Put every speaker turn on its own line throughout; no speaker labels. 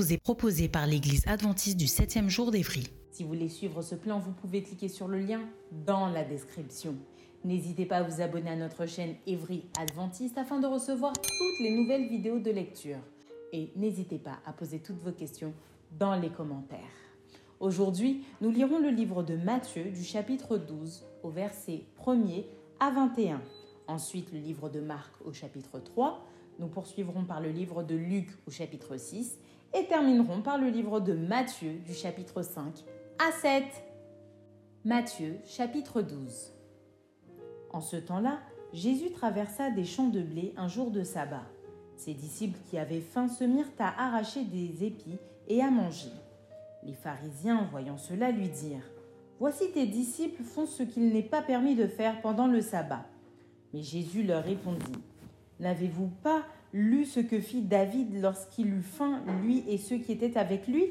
Vous est proposée par l'Église adventiste du 7e jour d'Évry.
Si vous voulez suivre ce plan, vous pouvez cliquer sur le lien dans la description. N'hésitez pas à vous abonner à notre chaîne Evry Adventiste afin de recevoir toutes les nouvelles vidéos de lecture. Et n'hésitez pas à poser toutes vos questions dans les commentaires. Aujourd'hui, nous lirons le livre de Matthieu du chapitre 12 au verset 1er à 21. Ensuite, le livre de Marc au chapitre 3 nous poursuivrons par le livre de Luc au chapitre 6 et terminerons par le livre de Matthieu du chapitre 5 à 7. Matthieu chapitre 12 En ce temps-là, Jésus traversa des champs de blé un jour de sabbat. Ses disciples qui avaient faim se mirent à arracher des épis et à manger. Les pharisiens, voyant cela, lui dirent Voici tes disciples font ce qu'il n'est pas permis de faire pendant le sabbat. Mais Jésus leur répondit N'avez-vous pas lu ce que fit David lorsqu'il eut faim, lui et ceux qui étaient avec lui?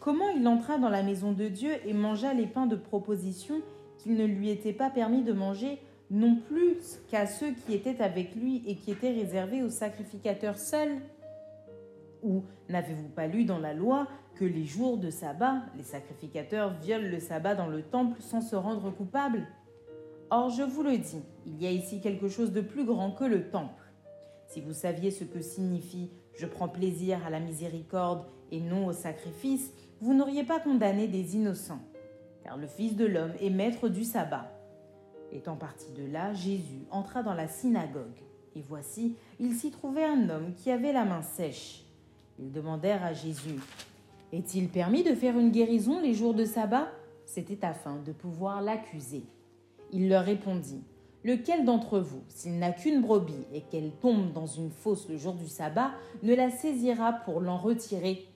Comment il entra dans la maison de Dieu et mangea les pains de proposition qu'il ne lui était pas permis de manger, non plus qu'à ceux qui étaient avec lui et qui étaient réservés aux sacrificateurs seuls? Ou n'avez-vous pas lu dans la loi que les jours de sabbat, les sacrificateurs violent le sabbat dans le temple sans se rendre coupables? Or, je vous le dis, il y a ici quelque chose de plus grand que le temple. Si vous saviez ce que signifie je prends plaisir à la miséricorde et non au sacrifice, vous n'auriez pas condamné des innocents, car le Fils de l'homme est maître du sabbat. Étant parti de là, Jésus entra dans la synagogue, et voici, il s'y trouvait un homme qui avait la main sèche. Ils demandèrent à Jésus, Est-il permis de faire une guérison les jours de sabbat? C'était afin de pouvoir l'accuser. Il leur répondit, Lequel d'entre vous, s'il n'a qu'une brebis et qu'elle tombe dans une fosse le jour du sabbat, ne la saisira pour l'en retirer?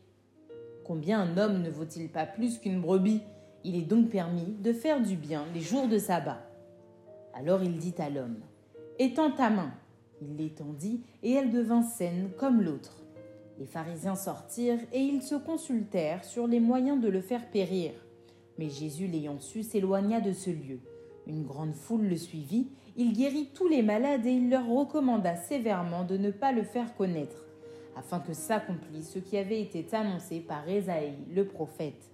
Combien un homme ne vaut-il pas plus qu'une brebis? Il est donc permis de faire du bien les jours de sabbat. Alors il dit à l'homme, Étends ta main. Il l'étendit, et elle devint saine comme l'autre. Les pharisiens sortirent, et ils se consultèrent sur les moyens de le faire périr. Mais Jésus, l'ayant su, s'éloigna de ce lieu. Une grande foule le suivit, il guérit tous les malades et il leur recommanda sévèrement de ne pas le faire connaître, afin que s'accomplisse ce qui avait été annoncé par Ésaïe, le prophète.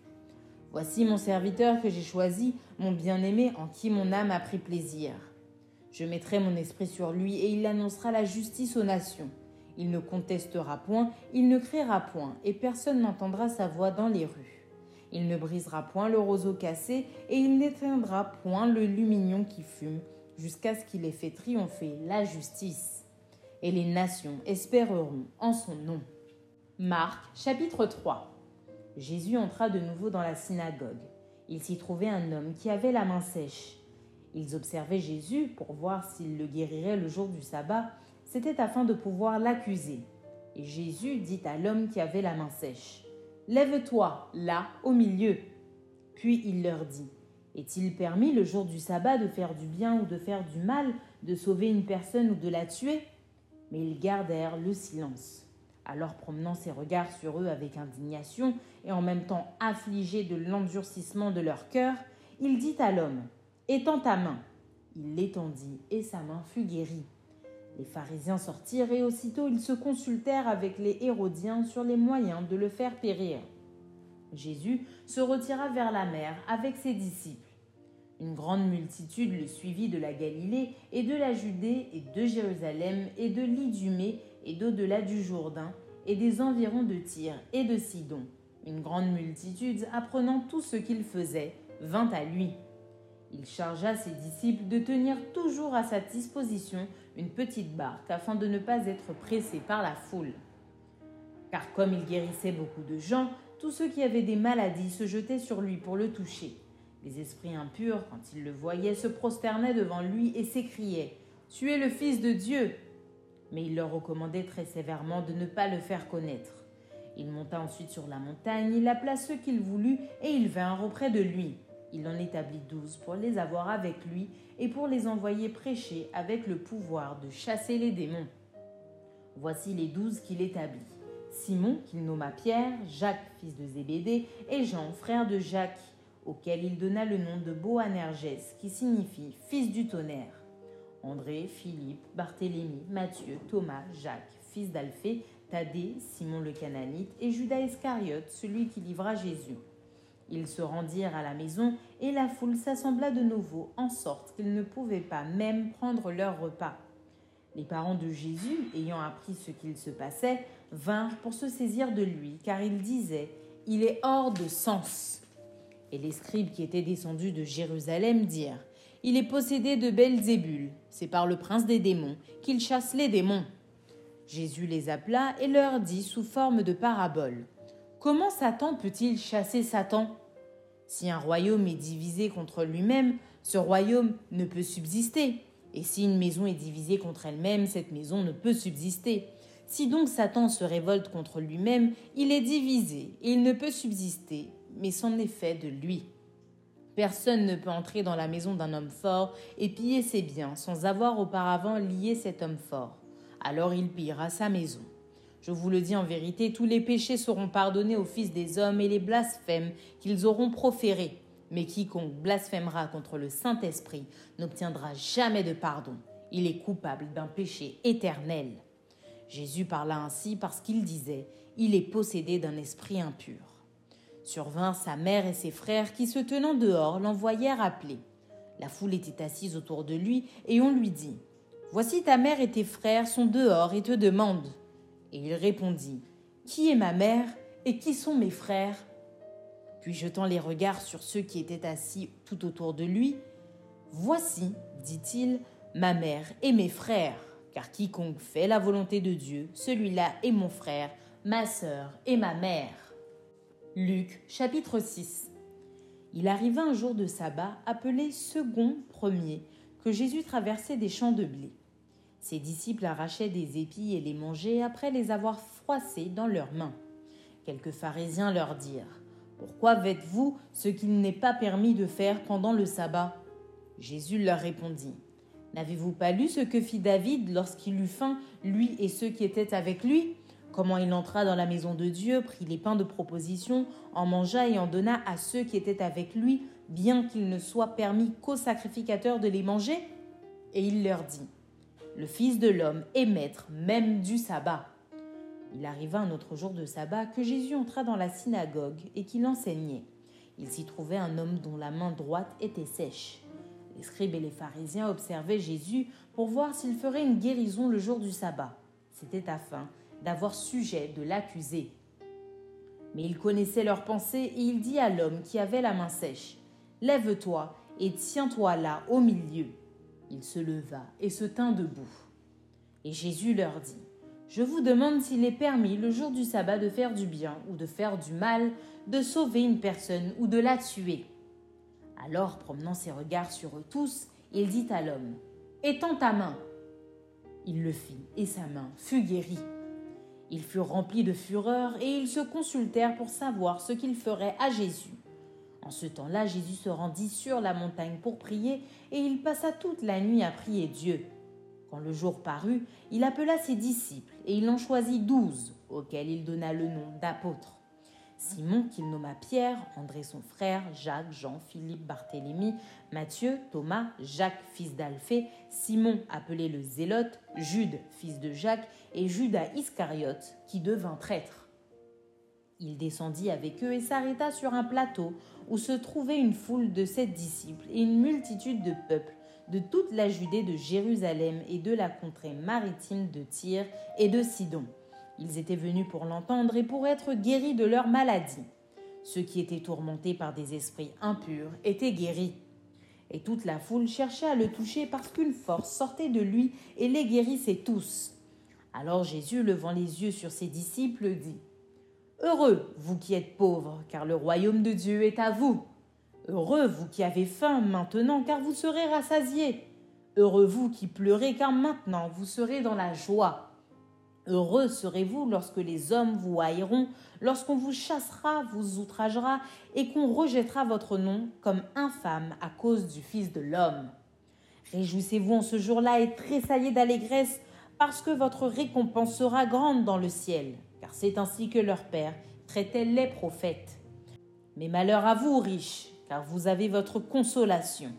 Voici mon serviteur que j'ai choisi, mon bien-aimé en qui mon âme a pris plaisir. Je mettrai mon esprit sur lui et il annoncera la justice aux nations. Il ne contestera point, il ne criera point, et personne n'entendra sa voix dans les rues. Il ne brisera point le roseau cassé, et il n'éteindra point le lumignon qui fume, jusqu'à ce qu'il ait fait triompher la justice. Et les nations espéreront en son nom. Marc chapitre 3 Jésus entra de nouveau dans la synagogue. Il s'y trouvait un homme qui avait la main sèche. Ils observaient Jésus pour voir s'il le guérirait le jour du sabbat. C'était afin de pouvoir l'accuser. Et Jésus dit à l'homme qui avait la main sèche, Lève-toi, là, au milieu. Puis il leur dit, Est-il permis le jour du sabbat de faire du bien ou de faire du mal, de sauver une personne ou de la tuer? Mais ils gardèrent le silence. Alors promenant ses regards sur eux avec indignation et en même temps affligé de l'endurcissement de leur cœur, il dit à l'homme, Étends ta main. Il l'étendit et sa main fut guérie. Les pharisiens sortirent et aussitôt ils se consultèrent avec les Hérodiens sur les moyens de le faire périr. Jésus se retira vers la mer avec ses disciples. Une grande multitude le suivit de la Galilée et de la Judée et de Jérusalem et de l'Idumée et d'au-delà du Jourdain et des environs de Tyr et de Sidon. Une grande multitude, apprenant tout ce qu'il faisait, vint à lui. Il chargea ses disciples de tenir toujours à sa disposition une petite barque afin de ne pas être pressé par la foule. Car comme il guérissait beaucoup de gens, tous ceux qui avaient des maladies se jetaient sur lui pour le toucher. Les esprits impurs, quand ils le voyaient, se prosternaient devant lui et s'écriaient Tu es le Fils de Dieu Mais il leur recommandait très sévèrement de ne pas le faire connaître. Il monta ensuite sur la montagne, il appela ceux qu'il voulut, et ils vinrent auprès de lui. Il en établit douze pour les avoir avec lui et pour les envoyer prêcher avec le pouvoir de chasser les démons. Voici les douze qu'il établit. Simon, qu'il nomma Pierre, Jacques, fils de Zébédée, et Jean, frère de Jacques, auquel il donna le nom de Boanergès, qui signifie fils du tonnerre. André, Philippe, Barthélemy, Matthieu, Thomas, Jacques, fils d'Alphée, Thaddée, Simon le Cananite et Judas Iscariote, celui qui livra Jésus. Ils se rendirent à la maison et la foule s'assembla de nouveau, en sorte qu'ils ne pouvaient pas même prendre leur repas. Les parents de Jésus, ayant appris ce qu'il se passait, vinrent pour se saisir de lui, car ils disaient Il est hors de sens. Et les scribes qui étaient descendus de Jérusalem dirent Il est possédé de Belzébul, c'est par le prince des démons qu'il chasse les démons. Jésus les appela et leur dit sous forme de parabole Comment Satan peut-il chasser Satan? Si un royaume est divisé contre lui-même, ce royaume ne peut subsister. Et si une maison est divisée contre elle-même, cette maison ne peut subsister. Si donc Satan se révolte contre lui-même, il est divisé et il ne peut subsister, mais est fait de lui. Personne ne peut entrer dans la maison d'un homme fort et piller ses biens sans avoir auparavant lié cet homme fort. Alors il pillera sa maison. Je vous le dis en vérité, tous les péchés seront pardonnés aux fils des hommes et les blasphèmes qu'ils auront proférés. Mais quiconque blasphémera contre le Saint-Esprit n'obtiendra jamais de pardon. Il est coupable d'un péché éternel. Jésus parla ainsi parce qu'il disait Il est possédé d'un esprit impur. Survinrent sa mère et ses frères qui, se tenant dehors, l'envoyèrent appeler. La foule était assise autour de lui et on lui dit Voici ta mère et tes frères sont dehors et te demandent. Et il répondit Qui est ma mère et qui sont mes frères? Puis jetant les regards sur ceux qui étaient assis tout autour de lui, Voici, dit-il, ma mère et mes frères, car quiconque fait la volonté de Dieu, celui-là est mon frère, ma sœur et ma mère. Luc chapitre 6 Il arriva un jour de sabbat appelé second premier, que Jésus traversait des champs de blé. Ses disciples arrachaient des épis et les mangeaient après les avoir froissés dans leurs mains. Quelques pharisiens leur dirent pourquoi faites-vous ce qu'il n'est pas permis de faire pendant le sabbat? Jésus leur répondit. N'avez-vous pas lu ce que fit David lorsqu'il eut faim, lui et ceux qui étaient avec lui? Comment il entra dans la maison de Dieu, prit les pains de proposition, en mangea et en donna à ceux qui étaient avec lui, bien qu'il ne soit permis qu'aux sacrificateurs de les manger? Et il leur dit, Le Fils de l'homme est maître même du sabbat. Il arriva un autre jour de sabbat que Jésus entra dans la synagogue et qu'il enseignait. Il s'y trouvait un homme dont la main droite était sèche. Les scribes et les pharisiens observaient Jésus pour voir s'il ferait une guérison le jour du sabbat. C'était afin d'avoir sujet de l'accuser. Mais il connaissait leurs pensées et il dit à l'homme qui avait la main sèche Lève-toi et tiens-toi là au milieu. Il se leva et se tint debout. Et Jésus leur dit je vous demande s'il est permis le jour du sabbat de faire du bien ou de faire du mal, de sauver une personne ou de la tuer. Alors, promenant ses regards sur eux tous, il dit à l'homme, Étends ta main. Il le fit, et sa main fut guérie. Ils furent remplis de fureur, et ils se consultèrent pour savoir ce qu'ils feraient à Jésus. En ce temps-là, Jésus se rendit sur la montagne pour prier, et il passa toute la nuit à prier Dieu. Quand le jour parut, il appela ses disciples, et il en choisit douze, auxquels il donna le nom d'apôtres. Simon, qu'il nomma Pierre, André son frère, Jacques, Jean, Philippe, Barthélemy, Matthieu, Thomas, Jacques, fils d'Alphée, Simon, appelé le Zélote, Jude, fils de Jacques, et Judas Iscariote, qui devint traître. Il descendit avec eux et s'arrêta sur un plateau où se trouvait une foule de sept disciples et une multitude de peuples de toute la Judée de Jérusalem et de la contrée maritime de Tyr et de Sidon. Ils étaient venus pour l'entendre et pour être guéris de leur maladie. Ceux qui étaient tourmentés par des esprits impurs étaient guéris. Et toute la foule cherchait à le toucher parce qu'une force sortait de lui et les guérissait tous. Alors Jésus, levant les yeux sur ses disciples, dit Heureux, vous qui êtes pauvres, car le royaume de Dieu est à vous. Heureux, vous qui avez faim maintenant, car vous serez rassasiés. Heureux vous qui pleurez, car maintenant vous serez dans la joie. Heureux serez-vous lorsque les hommes vous haïront, lorsqu'on vous chassera, vous outragera, et qu'on rejettera votre nom comme infâme à cause du Fils de l'homme. Réjouissez-vous en ce jour-là et tressaillez d'allégresse, parce que votre récompense sera grande dans le ciel, car c'est ainsi que leur Père traitait les prophètes. Mais malheur à vous, riches, car vous avez votre consolation.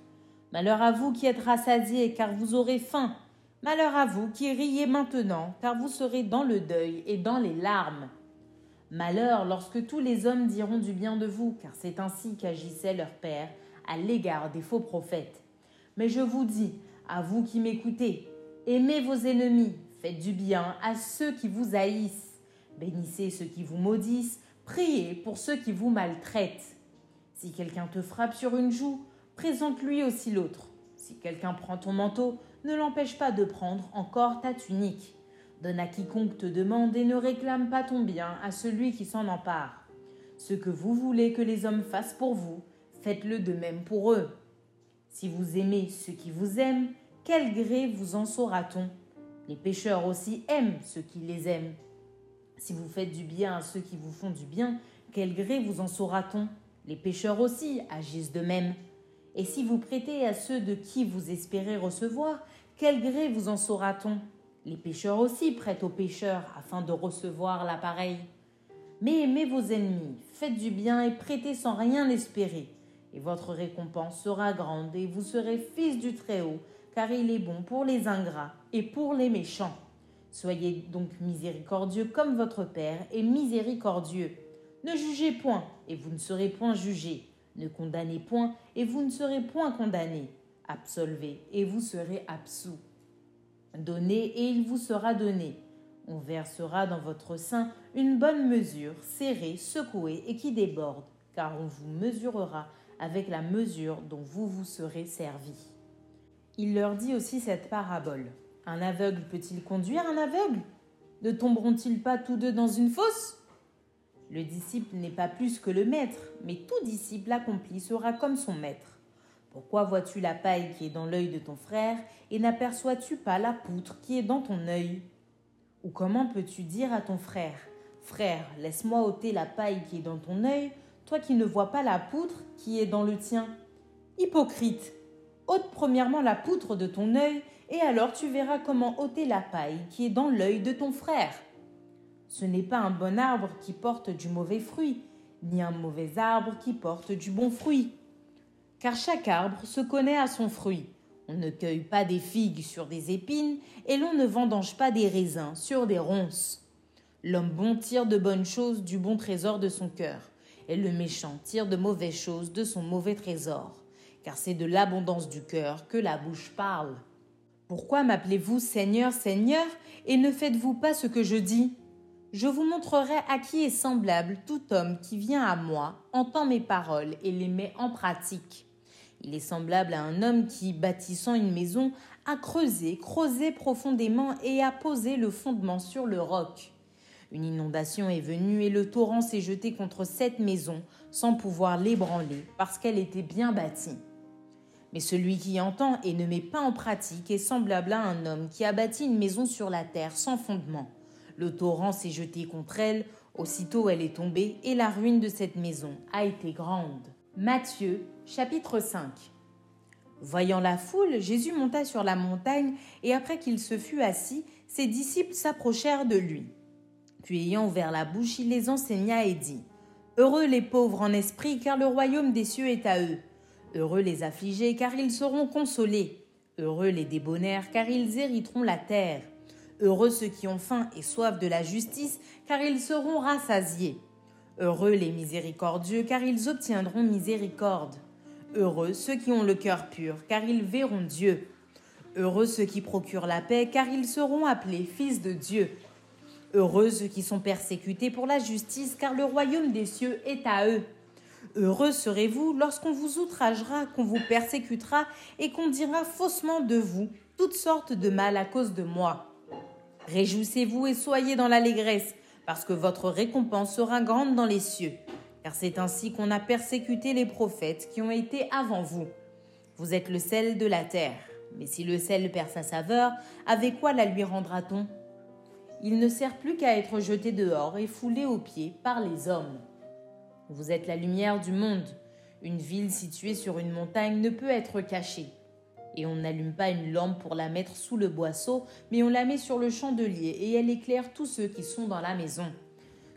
Malheur à vous qui êtes rassasiés, car vous aurez faim. Malheur à vous qui riez maintenant, car vous serez dans le deuil et dans les larmes. Malheur lorsque tous les hommes diront du bien de vous, car c'est ainsi qu'agissait leur Père à l'égard des faux prophètes. Mais je vous dis, à vous qui m'écoutez, aimez vos ennemis, faites du bien à ceux qui vous haïssent, bénissez ceux qui vous maudissent, priez pour ceux qui vous maltraitent. Si quelqu'un te frappe sur une joue, présente-lui aussi l'autre. Si quelqu'un prend ton manteau, ne l'empêche pas de prendre encore ta tunique. Donne à quiconque te demande et ne réclame pas ton bien à celui qui s'en empare. Ce que vous voulez que les hommes fassent pour vous, faites-le de même pour eux. Si vous aimez ceux qui vous aiment, quel gré vous en saura-t-on? Les pécheurs aussi aiment ceux qui les aiment. Si vous faites du bien à ceux qui vous font du bien, quel gré vous en saura-t-on? Les pécheurs aussi agissent de même. Et si vous prêtez à ceux de qui vous espérez recevoir, quel gré vous en saura-t-on? Les pécheurs aussi prêtent aux pécheurs afin de recevoir l'appareil. Mais aimez vos ennemis, faites du bien et prêtez sans rien espérer. Et votre récompense sera grande et vous serez fils du Très-Haut, car il est bon pour les ingrats et pour les méchants. Soyez donc miséricordieux comme votre Père est miséricordieux. Ne jugez point, et vous ne serez point jugés. Ne condamnez point, et vous ne serez point condamnés. Absolvez, et vous serez absous. Donnez, et il vous sera donné. On versera dans votre sein une bonne mesure, serrée, secouée et qui déborde, car on vous mesurera avec la mesure dont vous vous serez servi. Il leur dit aussi cette parabole. Un aveugle peut-il conduire un aveugle? Ne tomberont-ils pas tous deux dans une fosse? Le disciple n'est pas plus que le maître, mais tout disciple accompli sera comme son maître. Pourquoi vois-tu la paille qui est dans l'œil de ton frère et n'aperçois-tu pas la poutre qui est dans ton œil? Ou comment peux-tu dire à ton frère Frère, laisse-moi ôter la paille qui est dans ton œil, toi qui ne vois pas la poutre qui est dans le tien Hypocrite! ôte premièrement la poutre de ton œil, et alors tu verras comment ôter la paille qui est dans l'œil de ton frère. Ce n'est pas un bon arbre qui porte du mauvais fruit, ni un mauvais arbre qui porte du bon fruit. Car chaque arbre se connaît à son fruit. On ne cueille pas des figues sur des épines, et l'on ne vendange pas des raisins sur des ronces. L'homme bon tire de bonnes choses du bon trésor de son cœur, et le méchant tire de mauvaises choses de son mauvais trésor car c'est de l'abondance du cœur que la bouche parle. Pourquoi m'appelez-vous Seigneur, Seigneur, et ne faites-vous pas ce que je dis? Je vous montrerai à qui est semblable tout homme qui vient à moi, entend mes paroles et les met en pratique. Il est semblable à un homme qui, bâtissant une maison, a creusé, creusé profondément et a posé le fondement sur le roc. Une inondation est venue et le torrent s'est jeté contre cette maison sans pouvoir l'ébranler parce qu'elle était bien bâtie. Mais celui qui entend et ne met pas en pratique est semblable à un homme qui a bâti une maison sur la terre sans fondement. Le torrent s'est jeté contre elle, aussitôt elle est tombée, et la ruine de cette maison a été grande. Matthieu, chapitre 5 Voyant la foule, Jésus monta sur la montagne, et après qu'il se fut assis, ses disciples s'approchèrent de lui. Puis ayant ouvert la bouche, il les enseigna et dit Heureux les pauvres en esprit, car le royaume des cieux est à eux. Heureux les affligés, car ils seront consolés. Heureux les débonnaires, car ils hériteront la terre. Heureux ceux qui ont faim et soif de la justice, car ils seront rassasiés. Heureux les miséricordieux, car ils obtiendront miséricorde. Heureux ceux qui ont le cœur pur, car ils verront Dieu. Heureux ceux qui procurent la paix, car ils seront appelés fils de Dieu. Heureux ceux qui sont persécutés pour la justice, car le royaume des cieux est à eux. Heureux serez-vous lorsqu'on vous outragera, qu'on vous persécutera et qu'on dira faussement de vous toutes sortes de mal à cause de moi. Réjouissez-vous et soyez dans l'allégresse, parce que votre récompense sera grande dans les cieux. Car c'est ainsi qu'on a persécuté les prophètes qui ont été avant vous. Vous êtes le sel de la terre. Mais si le sel perd sa saveur, avec quoi la lui rendra-t-on? Il ne sert plus qu'à être jeté dehors et foulé aux pieds par les hommes. Vous êtes la lumière du monde. Une ville située sur une montagne ne peut être cachée. Et on n'allume pas une lampe pour la mettre sous le boisseau, mais on la met sur le chandelier et elle éclaire tous ceux qui sont dans la maison.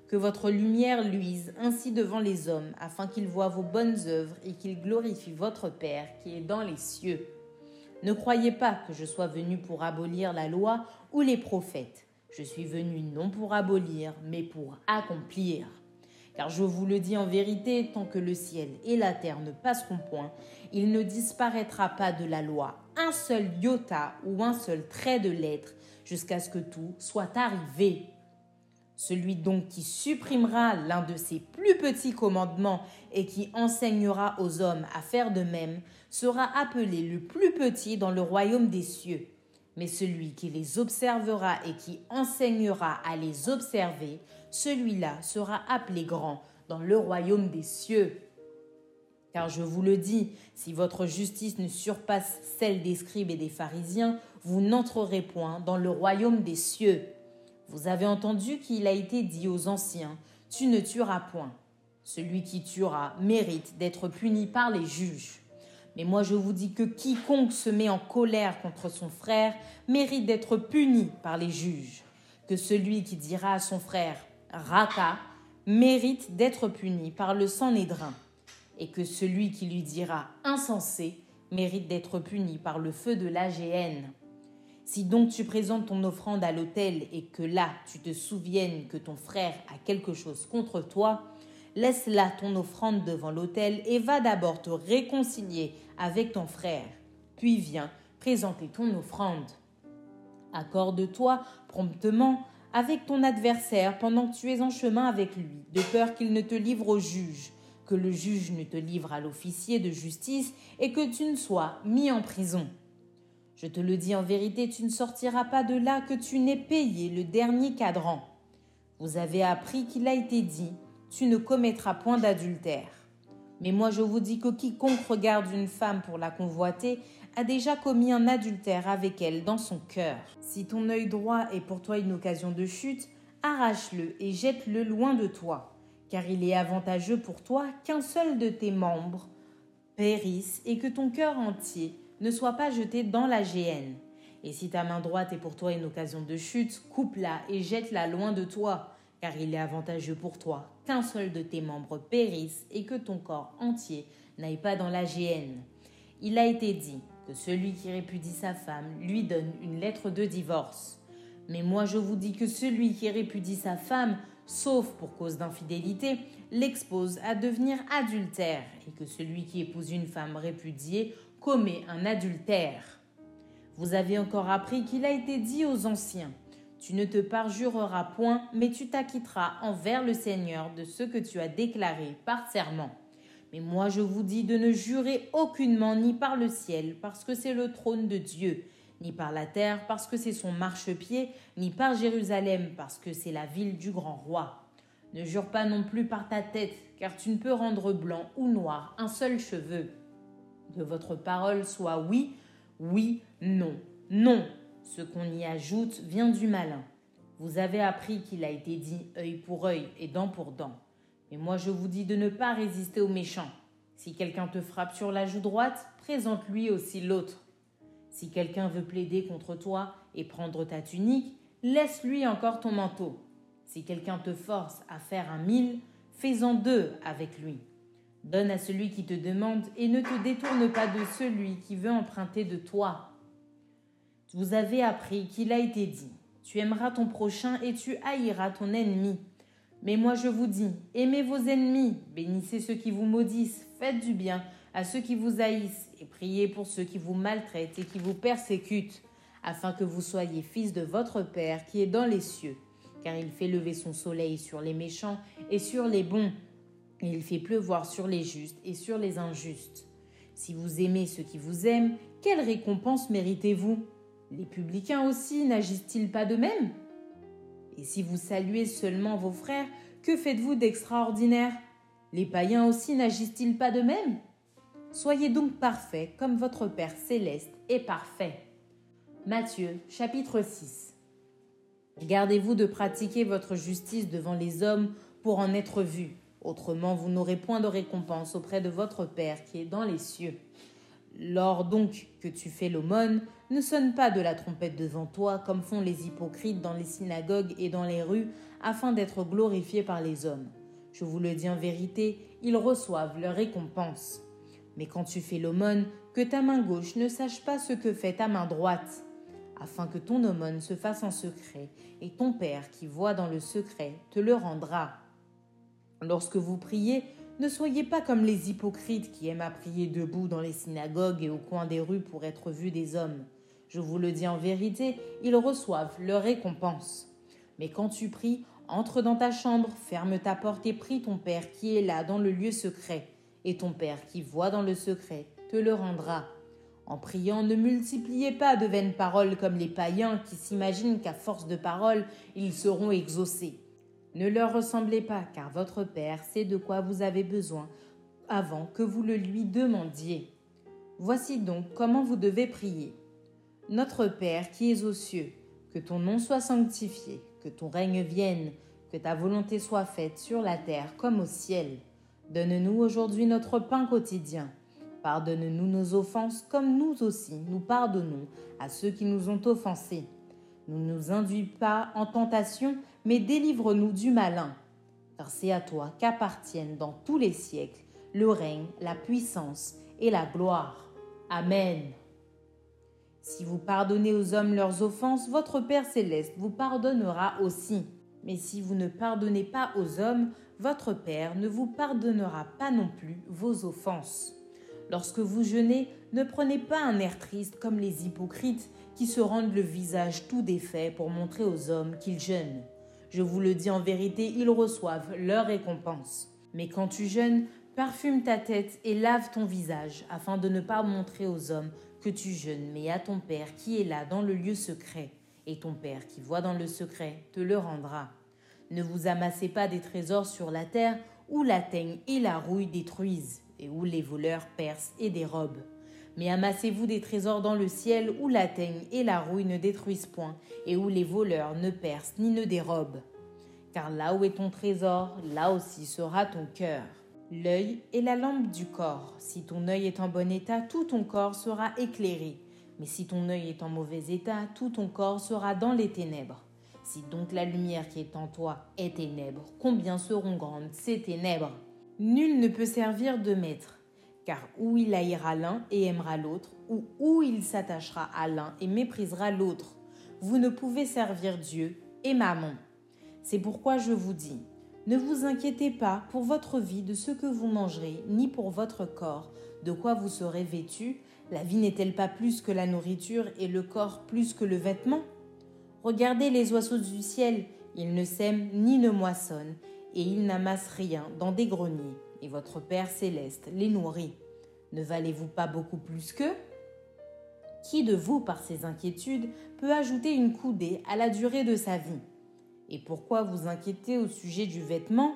Que votre lumière luise ainsi devant les hommes, afin qu'ils voient vos bonnes œuvres et qu'ils glorifient votre Père qui est dans les cieux. Ne croyez pas que je sois venu pour abolir la loi ou les prophètes. Je suis venu non pour abolir, mais pour accomplir. Car je vous le dis en vérité, tant que le ciel et la terre ne passeront point, il ne disparaîtra pas de la loi un seul iota ou un seul trait de lettre jusqu'à ce que tout soit arrivé. Celui donc qui supprimera l'un de ces plus petits commandements et qui enseignera aux hommes à faire de même sera appelé le plus petit dans le royaume des cieux. Mais celui qui les observera et qui enseignera à les observer, celui-là sera appelé grand dans le royaume des cieux. Car je vous le dis, si votre justice ne surpasse celle des scribes et des pharisiens, vous n'entrerez point dans le royaume des cieux. Vous avez entendu qu'il a été dit aux anciens, Tu ne tueras point. Celui qui tuera mérite d'être puni par les juges. Mais moi je vous dis que quiconque se met en colère contre son frère mérite d'être puni par les juges. Que celui qui dira à son frère Raka mérite d'être puni par le Sanhédrin. Et que celui qui lui dira insensé mérite d'être puni par le feu de l'AGN. Si donc tu présentes ton offrande à l'autel et que là tu te souviennes que ton frère a quelque chose contre toi, laisse là ton offrande devant l'autel et va d'abord te réconcilier avec ton frère. Puis viens présenter ton offrande. Accorde-toi promptement avec ton adversaire pendant que tu es en chemin avec lui, de peur qu'il ne te livre au juge, que le juge ne te livre à l'officier de justice et que tu ne sois mis en prison. Je te le dis en vérité, tu ne sortiras pas de là que tu n'aies payé le dernier cadran. Vous avez appris qu'il a été dit, tu ne commettras point d'adultère. Mais moi je vous dis que quiconque regarde une femme pour la convoiter a déjà commis un adultère avec elle dans son cœur. Si ton œil droit est pour toi une occasion de chute, arrache-le et jette-le loin de toi, car il est avantageux pour toi qu'un seul de tes membres périsse et que ton cœur entier ne sois pas jeté dans la géhenne. Et si ta main droite est pour toi une occasion de chute, coupe-la et jette-la loin de toi, car il est avantageux pour toi qu'un seul de tes membres périsse et que ton corps entier n'aille pas dans la géhenne. Il a été dit que celui qui répudie sa femme lui donne une lettre de divorce. Mais moi je vous dis que celui qui répudie sa femme, sauf pour cause d'infidélité, l'expose à devenir adultère, et que celui qui épouse une femme répudiée commet un adultère. Vous avez encore appris qu'il a été dit aux anciens, Tu ne te parjureras point, mais tu t'acquitteras envers le Seigneur de ce que tu as déclaré par serment. Mais moi je vous dis de ne jurer aucunement ni par le ciel, parce que c'est le trône de Dieu, ni par la terre, parce que c'est son marchepied, ni par Jérusalem, parce que c'est la ville du grand roi. Ne jure pas non plus par ta tête, car tu ne peux rendre blanc ou noir un seul cheveu que votre parole soit oui, oui, non, non. Ce qu'on y ajoute vient du malin. Vous avez appris qu'il a été dit œil pour œil et dent pour dent. Mais moi je vous dis de ne pas résister aux méchants. Si quelqu'un te frappe sur la joue droite, présente-lui aussi l'autre. Si quelqu'un veut plaider contre toi et prendre ta tunique, laisse-lui encore ton manteau. Si quelqu'un te force à faire un mille, fais-en deux avec lui. Donne à celui qui te demande et ne te détourne pas de celui qui veut emprunter de toi. Vous avez appris qu'il a été dit, tu aimeras ton prochain et tu haïras ton ennemi. Mais moi je vous dis, aimez vos ennemis, bénissez ceux qui vous maudissent, faites du bien à ceux qui vous haïssent et priez pour ceux qui vous maltraitent et qui vous persécutent, afin que vous soyez fils de votre Père qui est dans les cieux, car il fait lever son soleil sur les méchants et sur les bons. Et il fait pleuvoir sur les justes et sur les injustes. Si vous aimez ceux qui vous aiment, quelle récompense méritez-vous? Les publicains aussi n'agissent-ils pas de même Et si vous saluez seulement vos frères, que faites-vous d'extraordinaire? Les païens aussi n'agissent-ils pas de même Soyez donc parfaits comme votre Père céleste est parfait. Matthieu chapitre 6 Gardez-vous de pratiquer votre justice devant les hommes pour en être vu. Autrement, vous n'aurez point de récompense auprès de votre Père qui est dans les cieux. Lors donc que tu fais l'aumône, ne sonne pas de la trompette devant toi, comme font les hypocrites dans les synagogues et dans les rues, afin d'être glorifiés par les hommes. Je vous le dis en vérité, ils reçoivent leur récompense. Mais quand tu fais l'aumône, que ta main gauche ne sache pas ce que fait ta main droite, afin que ton aumône se fasse en secret, et ton Père qui voit dans le secret te le rendra. Lorsque vous priez, ne soyez pas comme les hypocrites qui aiment à prier debout dans les synagogues et au coin des rues pour être vus des hommes. Je vous le dis en vérité, ils reçoivent leur récompense. Mais quand tu pries, entre dans ta chambre, ferme ta porte et prie ton Père qui est là dans le lieu secret, et ton Père qui voit dans le secret te le rendra. En priant, ne multipliez pas de vaines paroles comme les païens qui s'imaginent qu'à force de paroles, ils seront exaucés. Ne leur ressemblez pas, car votre Père sait de quoi vous avez besoin avant que vous le lui demandiez. Voici donc comment vous devez prier. Notre Père qui es aux cieux, que ton nom soit sanctifié, que ton règne vienne, que ta volonté soit faite sur la terre comme au ciel. Donne-nous aujourd'hui notre pain quotidien. Pardonne-nous nos offenses comme nous aussi nous pardonnons à ceux qui nous ont offensés ne nous induis pas en tentation, mais délivre-nous du malin. Car c'est à toi qu'appartiennent dans tous les siècles le règne, la puissance et la gloire. Amen. Si vous pardonnez aux hommes leurs offenses, votre Père céleste vous pardonnera aussi. Mais si vous ne pardonnez pas aux hommes, votre Père ne vous pardonnera pas non plus vos offenses. Lorsque vous jeûnez, ne prenez pas un air triste comme les hypocrites qui se rendent le visage tout défait pour montrer aux hommes qu'ils jeûnent. Je vous le dis en vérité, ils reçoivent leur récompense. Mais quand tu jeûnes, parfume ta tête et lave ton visage, afin de ne pas montrer aux hommes que tu jeûnes, mais à ton Père qui est là dans le lieu secret. Et ton Père qui voit dans le secret te le rendra. Ne vous amassez pas des trésors sur la terre où la teigne et la rouille détruisent, et où les voleurs percent et dérobent mais amassez-vous des trésors dans le ciel où la teigne et la rouille ne détruisent point, et où les voleurs ne percent ni ne dérobent. Car là où est ton trésor, là aussi sera ton cœur. L'œil est la lampe du corps. Si ton œil est en bon état, tout ton corps sera éclairé. Mais si ton œil est en mauvais état, tout ton corps sera dans les ténèbres. Si donc la lumière qui est en toi est ténèbres, combien seront grandes ces ténèbres? Nul ne peut servir de maître car ou il haïra l'un et aimera l'autre, ou où il s'attachera à l'un et méprisera l'autre. Vous ne pouvez servir Dieu et Maman. C'est pourquoi je vous dis, ne vous inquiétez pas pour votre vie de ce que vous mangerez, ni pour votre corps, de quoi vous serez vêtu? La vie n'est-elle pas plus que la nourriture et le corps plus que le vêtement? Regardez les oiseaux du ciel, ils ne sèment ni ne moissonnent, et ils n'amassent rien dans des greniers. Et votre Père céleste les nourrit. Ne valez-vous pas beaucoup plus qu'eux? Qui de vous, par ses inquiétudes, peut ajouter une coudée à la durée de sa vie? Et pourquoi vous inquiétez au sujet du vêtement?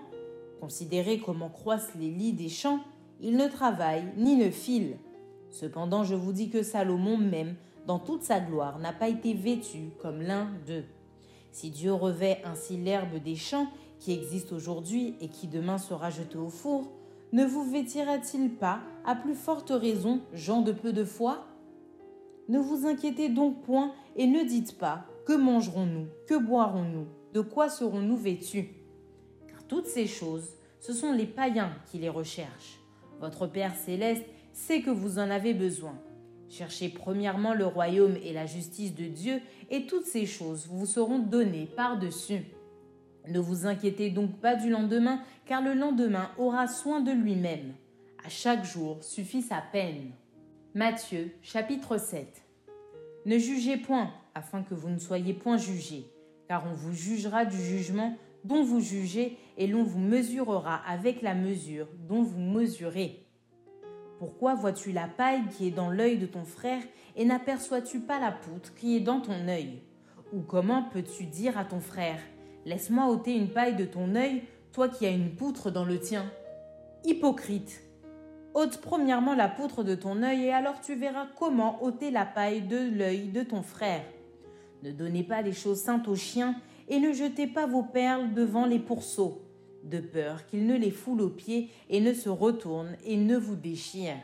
Considérez comment croissent les lits des champs, ils ne travaillent ni ne filent. Cependant, je vous dis que Salomon même, dans toute sa gloire, n'a pas été vêtu comme l'un d'eux. Si Dieu revêt ainsi l'herbe des champs qui existe aujourd'hui et qui demain sera jeté au four, ne vous vêtira-t-il pas, à plus forte raison, gens de peu de foi? Ne vous inquiétez donc point et ne dites pas que mangerons-nous, que boirons-nous, de quoi serons-nous vêtus? Car toutes ces choses, ce sont les païens qui les recherchent. Votre Père céleste sait que vous en avez besoin. Cherchez premièrement le royaume et la justice de Dieu, et toutes ces choses vous seront données par-dessus. Ne vous inquiétez donc pas du lendemain, car le lendemain aura soin de lui-même. À chaque jour suffit sa peine. Matthieu chapitre 7 Ne jugez point, afin que vous ne soyez point jugés, car on vous jugera du jugement dont vous jugez et l'on vous mesurera avec la mesure dont vous mesurez. Pourquoi vois-tu la paille qui est dans l'œil de ton frère et n'aperçois-tu pas la poutre qui est dans ton œil? Ou comment peux-tu dire à ton frère Laisse-moi ôter une paille de ton œil, toi qui as une poutre dans le tien Hypocrite ôte premièrement la poutre de ton œil et alors tu verras comment ôter la paille de l'œil de ton frère. Ne donnez pas les choses saintes aux chiens et ne jetez pas vos perles devant les pourceaux, de peur qu'ils ne les foulent aux pieds et ne se retournent et ne vous déchirent.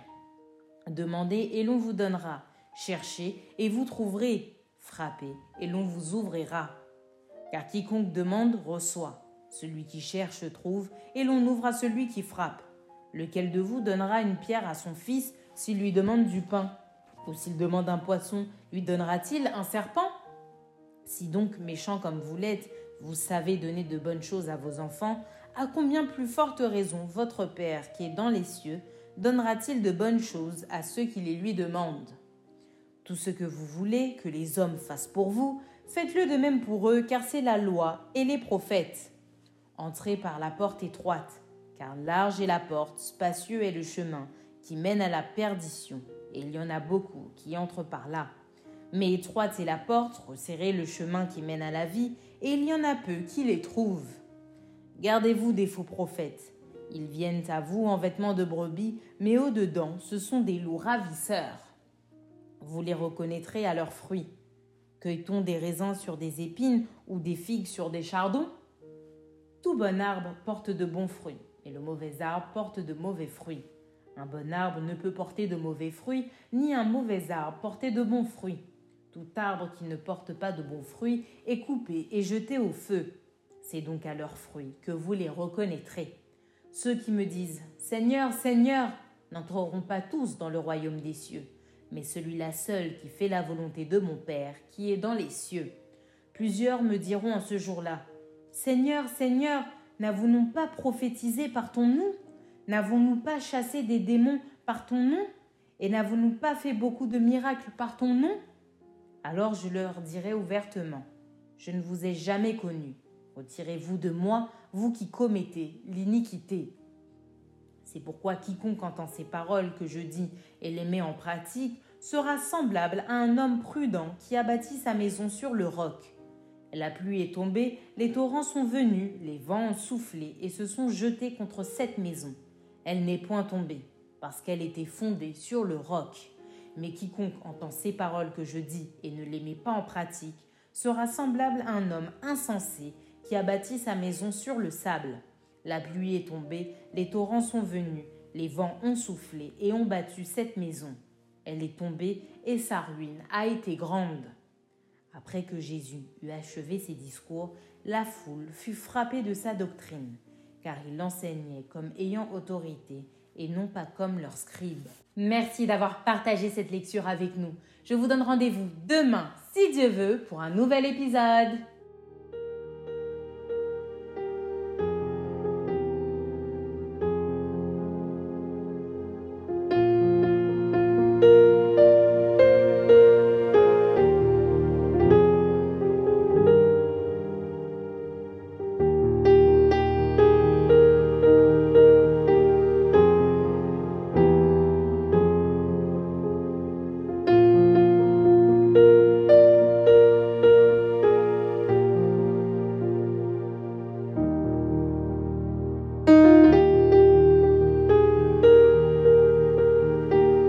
Demandez et l'on vous donnera. Cherchez et vous trouverez. Frappez et l'on vous ouvrira. Car quiconque demande reçoit. Celui qui cherche trouve et l'on ouvre à celui qui frappe. Lequel de vous donnera une pierre à son fils s'il lui demande du pain? Ou s'il demande un poisson, lui donnera-t-il un serpent? Si donc, méchant comme vous l'êtes, vous savez donner de bonnes choses à vos enfants, à combien plus forte raison votre Père qui est dans les cieux donnera-t-il de bonnes choses à ceux qui les lui demandent? Tout ce que vous voulez que les hommes fassent pour vous, faites-le de même pour eux, car c'est la loi et les prophètes. Entrez par la porte étroite car large est la porte, spacieux est le chemin qui mène à la perdition, et il y en a beaucoup qui entrent par là. Mais étroite est la porte, resserré le chemin qui mène à la vie, et il y en a peu qui les trouvent. Gardez-vous des faux prophètes. Ils viennent à vous en vêtements de brebis, mais au-dedans, ce sont des loups ravisseurs. Vous les reconnaîtrez à leurs fruits. Cueille-t-on des raisins sur des épines ou des figues sur des chardons? Tout bon arbre porte de bons fruits et le mauvais arbre porte de mauvais fruits. Un bon arbre ne peut porter de mauvais fruits, ni un mauvais arbre porter de bons fruits. Tout arbre qui ne porte pas de bons fruits est coupé et jeté au feu. C'est donc à leurs fruits que vous les reconnaîtrez. Ceux qui me disent Seigneur, Seigneur, n'entreront pas tous dans le royaume des cieux, mais celui-là seul qui fait la volonté de mon Père qui est dans les cieux. Plusieurs me diront en ce jour-là Seigneur, Seigneur, N'avons-nous pas prophétisé par ton nom? N'avons-nous pas chassé des démons par ton nom? Et n'avons-nous pas fait beaucoup de miracles par ton nom? Alors je leur dirai ouvertement, je ne vous ai jamais connu. Retirez-vous de moi, vous qui commettez l'iniquité. C'est pourquoi quiconque entend ces paroles que je dis et les met en pratique sera semblable à un homme prudent qui a bâti sa maison sur le roc. La pluie est tombée, les torrents sont venus, les vents ont soufflé et se sont jetés contre cette maison. Elle n'est point tombée, parce qu'elle était fondée sur le roc. Mais quiconque entend ces paroles que je dis et ne les met pas en pratique sera semblable à un homme insensé qui a bâti sa maison sur le sable. La pluie est tombée, les torrents sont venus, les vents ont soufflé et ont battu cette maison. Elle est tombée et sa ruine a été grande. Après que Jésus eut achevé ses discours, la foule fut frappée de sa doctrine, car il enseignait comme ayant autorité et non pas comme leurs scribes. Merci d'avoir partagé cette lecture avec nous. Je vous donne rendez-vous demain, si Dieu veut, pour un nouvel épisode.